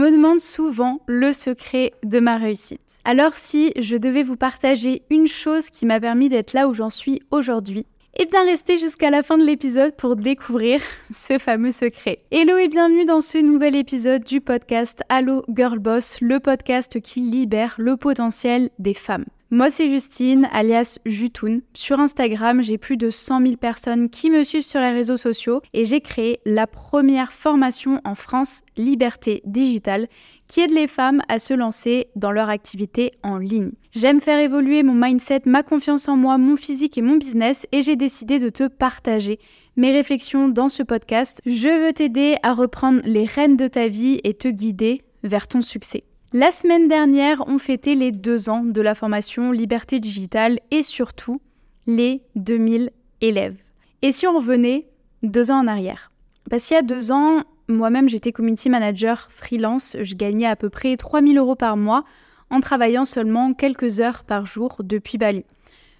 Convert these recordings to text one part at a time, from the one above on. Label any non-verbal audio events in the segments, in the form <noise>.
me demande souvent le secret de ma réussite. Alors si je devais vous partager une chose qui m'a permis d'être là où j'en suis aujourd'hui, eh bien restez jusqu'à la fin de l'épisode pour découvrir <laughs> ce fameux secret. Hello et bienvenue dans ce nouvel épisode du podcast Allo Girl Boss, le podcast qui libère le potentiel des femmes. Moi, c'est Justine, alias Jutoun. Sur Instagram, j'ai plus de 100 000 personnes qui me suivent sur les réseaux sociaux et j'ai créé la première formation en France, Liberté Digitale, qui aide les femmes à se lancer dans leur activité en ligne. J'aime faire évoluer mon mindset, ma confiance en moi, mon physique et mon business et j'ai décidé de te partager mes réflexions dans ce podcast. Je veux t'aider à reprendre les rênes de ta vie et te guider vers ton succès. La semaine dernière, on fêtait les deux ans de la formation Liberté Digitale et surtout les 2000 élèves. Et si on revenait deux ans en arrière? Parce qu'il y a deux ans, moi-même j'étais community manager freelance, je gagnais à peu près 3000 euros par mois en travaillant seulement quelques heures par jour depuis Bali.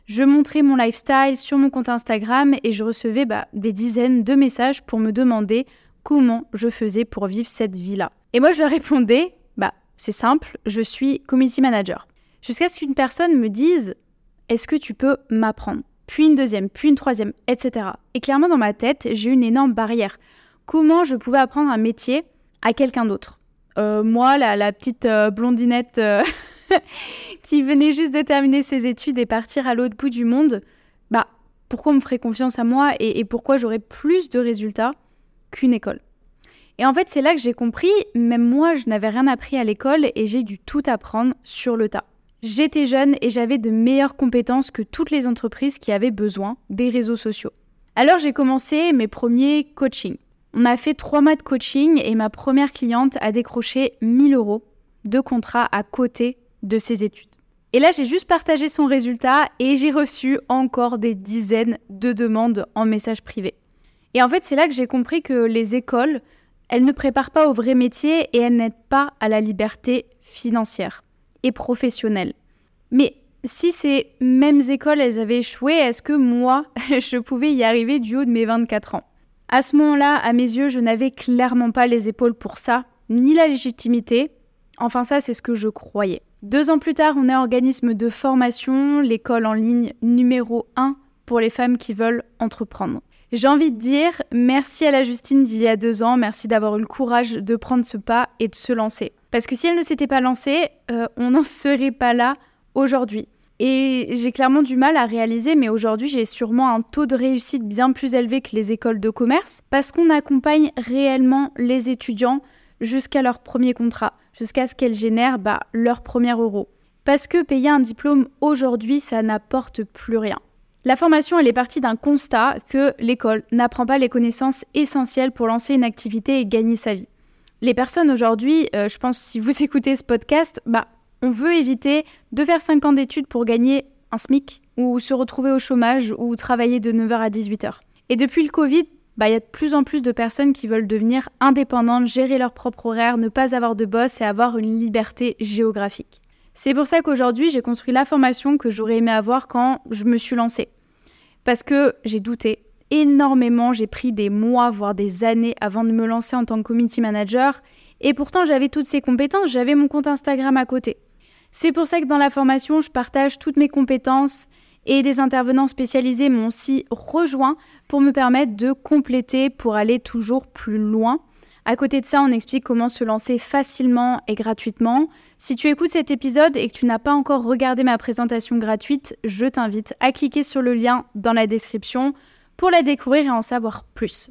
Je montrais mon lifestyle sur mon compte Instagram et je recevais bah, des dizaines de messages pour me demander comment je faisais pour vivre cette vie-là. Et moi je leur répondais c'est simple, je suis community manager. Jusqu'à ce qu'une personne me dise Est-ce que tu peux m'apprendre? Puis une deuxième, puis une troisième, etc. Et clairement, dans ma tête, j'ai une énorme barrière. Comment je pouvais apprendre un métier à quelqu'un d'autre? Euh, Moi, la, petite euh, blondinette euh, <laughs> qui venait juste de terminer ses études et partir à l'autre bout du monde, bah, pourquoi on me ferait confiance à moi et pourquoi j'aurais plus de résultats qu'une école? Et en fait, c'est là que j'ai compris, même moi, je n'avais rien appris à l'école et j'ai dû tout apprendre sur le tas. J'étais jeune et j'avais de meilleures compétences que toutes les entreprises qui avaient besoin des réseaux sociaux. Alors j'ai commencé mes premiers coachings. On a fait trois mois de coaching et ma première cliente a décroché 1000 euros de contrat à côté de ses études. Et là, j'ai juste partagé son résultat et j'ai reçu encore des dizaines de demandes en message privé. Et en fait, c'est là que j'ai compris que les écoles elle ne prépare pas au vrai métier et elle n'aide pas à la liberté financière et professionnelle. Mais si ces mêmes écoles, elles avaient échoué, est-ce que moi, <laughs> je pouvais y arriver du haut de mes 24 ans? À ce moment-là, à mes yeux, je n'avais clairement pas les épaules pour ça, ni la légitimité. Enfin, ça, c'est ce que je croyais. Deux ans plus tard, on est organisme de formation, l'école en ligne numéro 1 pour les femmes qui veulent entreprendre. J'ai envie de dire merci à la Justine d'il y a deux ans, merci d'avoir eu le courage de prendre ce pas et de se lancer. Parce que si elle ne s'était pas lancée, euh, on n'en serait pas là aujourd'hui. Et j'ai clairement du mal à réaliser, mais aujourd'hui j'ai sûrement un taux de réussite bien plus élevé que les écoles de commerce, parce qu'on accompagne réellement les étudiants jusqu'à leur premier contrat, jusqu'à ce qu'elles génèrent bah, leur premier euro. Parce que payer un diplôme aujourd'hui, ça n'apporte plus rien. La formation, elle est partie d'un constat que l'école n'apprend pas les connaissances essentielles pour lancer une activité et gagner sa vie. Les personnes aujourd'hui, euh, je pense si vous <laughs> écoutez ce podcast, bah, on veut éviter de faire 5 ans d'études pour gagner un SMIC ou se retrouver au chômage ou travailler de 9h à 18h. Et depuis le Covid, bah, il y a de plus en plus de personnes qui veulent devenir indépendantes, gérer leur propre horaire, ne pas avoir de boss et avoir une liberté géographique. C'est pour ça qu'aujourd'hui, j'ai construit la formation que j'aurais aimé avoir quand je me suis lancée. Parce que j'ai douté énormément, j'ai pris des mois, voire des années avant de me lancer en tant que community manager. Et pourtant, j'avais toutes ces compétences, j'avais mon compte Instagram à côté. C'est pour ça que dans la formation, je partage toutes mes compétences et des intervenants spécialisés m'ont aussi rejoint pour me permettre de compléter pour aller toujours plus loin à côté de ça, on explique comment se lancer facilement et gratuitement. Si tu écoutes cet épisode et que tu n'as pas encore regardé ma présentation gratuite, je t'invite à cliquer sur le lien dans la description pour la découvrir et en savoir plus.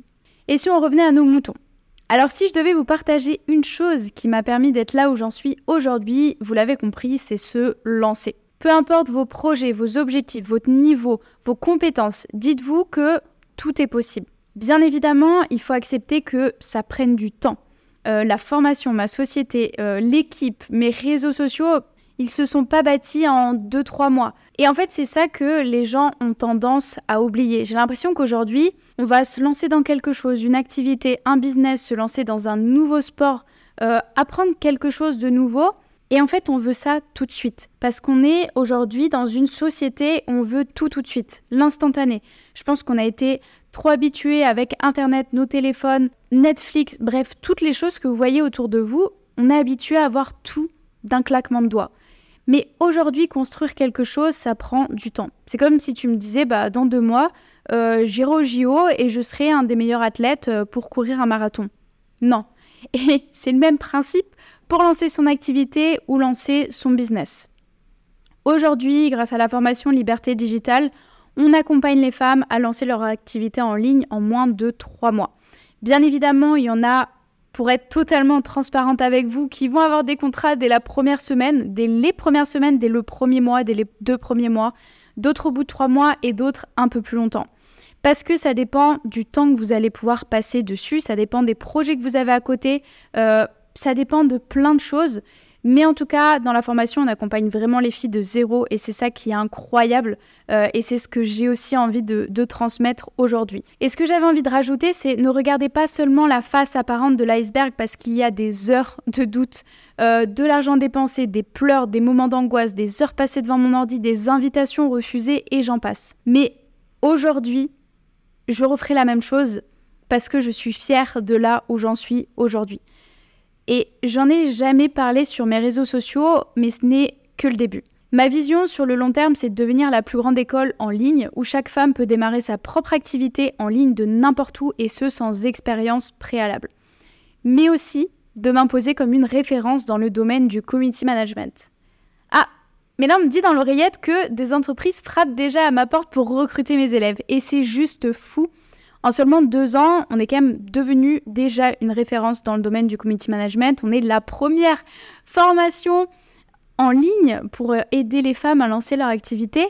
Et si on revenait à nos moutons? Alors si je devais vous partager une chose qui m'a permis d'être là où j'en suis aujourd'hui, vous l'avez compris, c'est se lancer. Peu importe vos projets, vos objectifs, votre niveau, vos compétences, dites-vous que tout est possible. Bien évidemment, il faut accepter que ça prenne du temps. Euh, la formation, ma société, euh, l'équipe, mes réseaux sociaux, ils se sont pas bâtis en 2-3 mois. Et en fait, c'est ça que les gens ont tendance à oublier. J'ai l'impression qu'aujourd'hui, on va se lancer dans quelque chose, une activité, un business, se lancer dans un nouveau sport, euh, apprendre quelque chose de nouveau. Et en fait, on veut ça tout de suite. Parce qu'on est aujourd'hui dans une société où on veut tout tout de suite, l'instantané. Je pense qu'on a été trop habitués avec Internet, nos téléphones, Netflix, bref, toutes les choses que vous voyez autour de vous, On est habitué à avoir tout d'un claquement de doigts. Mais aujourd'hui, construire quelque chose, ça prend du temps. C'est comme si tu me disais, bah, dans deux mois, euh, j'irai au JO et je serai un des meilleurs athlètes euh, pour courir un marathon. Non. <laughs> Et c'est le même principe pour lancer son activité ou lancer son business. Aujourd'hui, grâce à la formation Liberté Digitale, on accompagne les femmes à lancer leur activité en ligne en moins de trois mois. Bien évidemment, il y en a, pour être totalement transparente avec vous, qui vont avoir des contrats dès la première semaine, dès les premières semaines, dès le premier mois, dès les deux premiers mois, d'autres au bout de trois mois et d'autres un peu plus longtemps. Parce que ça dépend du temps que vous allez pouvoir passer dessus, ça dépend des projets que vous avez à côté, euh, ça dépend de plein de choses. Mais en tout cas, dans la formation, on accompagne vraiment les filles de zéro et c'est ça qui est incroyable euh, et c'est ce que j'ai aussi envie de, transmettre aujourd'hui. Et ce que j'avais envie de rajouter, c'est ne regardez pas seulement la face apparente de l'iceberg parce qu'il y a des heures de doute, euh, de l'argent dépensé, des pleurs, des moments d'angoisse, des heures passées devant mon ordi, des invitations refusées et j'en passe. Mais aujourd'hui, je referai la même chose parce que je suis fière de là où j'en suis aujourd'hui. Et j'en ai jamais parlé sur mes réseaux sociaux, mais ce n'est que le début. Ma vision sur le long terme, c'est de devenir la plus grande école en ligne où chaque femme peut démarrer sa propre activité en ligne de n'importe où et ce sans expérience préalable. Mais aussi de m'imposer comme une référence dans le domaine du community management. Mais là on me dit dans l'oreillette que des entreprises frappent déjà à ma porte pour recruter mes élèves et c'est juste fou en seulement deux ans, on est quand même devenu déjà une référence dans le domaine du community management. On est la première formation en ligne pour aider les femmes à lancer leur activité.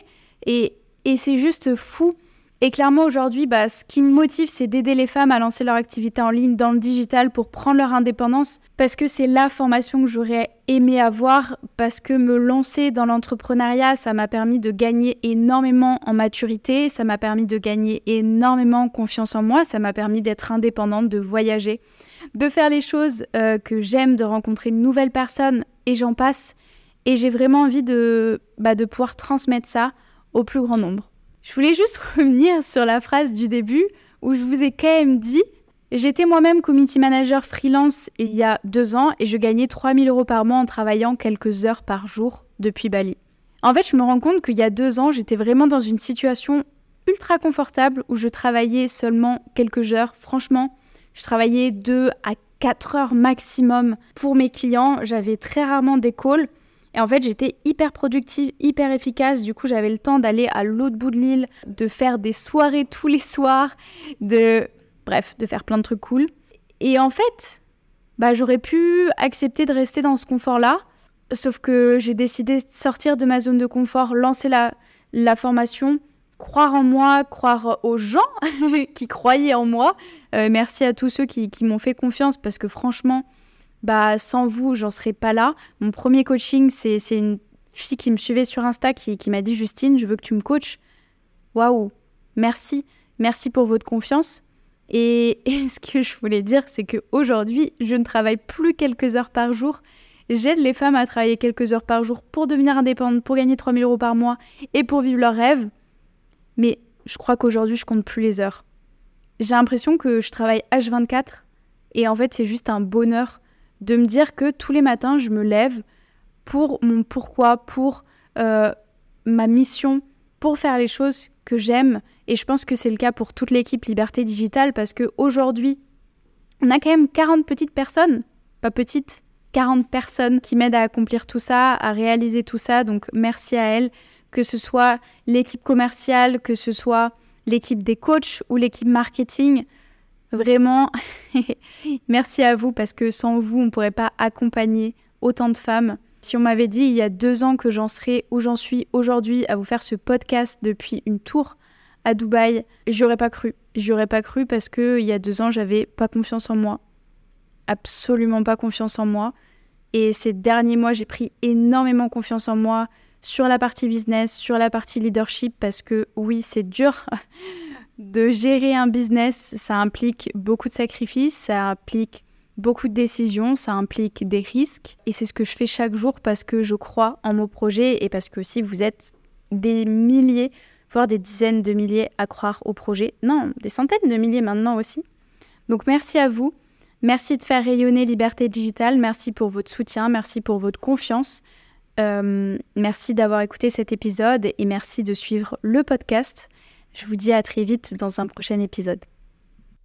Et, et c'est juste fou et clairement, aujourd'hui, bah, ce qui me motive, c'est d'aider les femmes à lancer leur activité en ligne dans le digital pour prendre leur indépendance, parce que c'est la formation que j'aurais aimé avoir, parce que me lancer dans l'entrepreneuriat, ça m'a permis de gagner énormément en maturité, ça m'a permis de gagner énormément en confiance en moi, ça m'a permis d'être indépendante, de voyager, de faire les choses euh, que j'aime, de rencontrer de nouvelles personnes, et j'en passe. Et j'ai vraiment envie de, bah, de pouvoir transmettre ça au plus grand nombre. Je voulais juste <laughs> revenir sur la phrase du début où je vous ai quand même dit J'étais moi-même community manager freelance il y a deux ans et je gagnais 3000 euros par mois en travaillant quelques heures par jour depuis Bali. En fait, je me rends compte qu'il y a deux ans, j'étais vraiment dans une situation ultra confortable où je travaillais seulement quelques heures. Franchement, je travaillais deux à quatre heures maximum pour mes clients. J'avais très rarement des calls. Et en fait, j'étais hyper productive, hyper efficace. Du coup, j'avais le temps d'aller à l'autre bout de l'île, de faire des soirées tous les soirs, de bref, de faire plein de trucs cool. Et en fait, bah j'aurais pu accepter de rester dans ce confort-là, sauf que j'ai décidé de sortir de ma zone de confort, lancer la, la formation, croire en moi, croire aux gens <laughs> qui croyaient en moi. Euh, merci à tous ceux qui, qui m'ont fait confiance parce que franchement, bah sans vous, j'en serais pas là. Mon premier coaching, c'est une fille qui me suivait sur Insta qui, m'a dit Justine, je veux que tu me coaches. Waouh, merci, merci pour votre confiance. Et, <laughs> ce que je voulais dire, c'est qu'aujourd'hui, je ne travaille plus quelques heures par jour. J'aide les femmes à travailler quelques heures par jour pour devenir indépendantes, pour gagner 3000 euros par mois et pour vivre leurs rêves. Mais je crois qu'aujourd'hui, je compte plus les heures. J'ai l'impression que je travaille H24 et en fait, c'est juste un bonheur de me dire que tous les matins, je me lève pour mon pourquoi, pour euh, ma mission, pour faire les choses que j'aime. Et je pense que c'est le cas pour toute l'équipe Liberté Digitale parce qu'aujourd'hui, on a quand même 40 petites personnes, pas petites, 40 personnes qui m'aident à accomplir tout ça, à réaliser tout ça. Donc merci à elles, que ce soit l'équipe commerciale, que ce soit l'équipe des coachs ou l'équipe marketing. Vraiment, <laughs> merci à vous parce que sans vous, on ne pourrait pas accompagner autant de femmes. Si on m'avait dit il y a deux ans que j'en serais où j'en suis aujourd'hui à vous faire ce podcast depuis une tour à Dubaï, j'aurais pas cru. J'aurais pas cru parce que il y a deux ans, j'avais pas confiance en moi. Absolument pas confiance en moi. Et ces derniers mois, j'ai pris énormément confiance en moi sur la partie business, sur la partie leadership parce que oui, c'est dur. <laughs> de gérer un business, ça implique beaucoup de sacrifices, ça implique beaucoup de décisions, ça implique des risques. Et c'est ce que je fais chaque jour parce que je crois en mon projet et parce que si vous êtes des milliers, voire des dizaines de milliers à croire au projet, non, des centaines de milliers maintenant aussi. Donc merci à vous. Merci de faire rayonner Liberté Digitale. Merci pour votre soutien. Merci pour votre confiance. Euh, merci d'avoir écouté cet épisode et merci de suivre le podcast. Je vous dis à très vite dans un prochain épisode.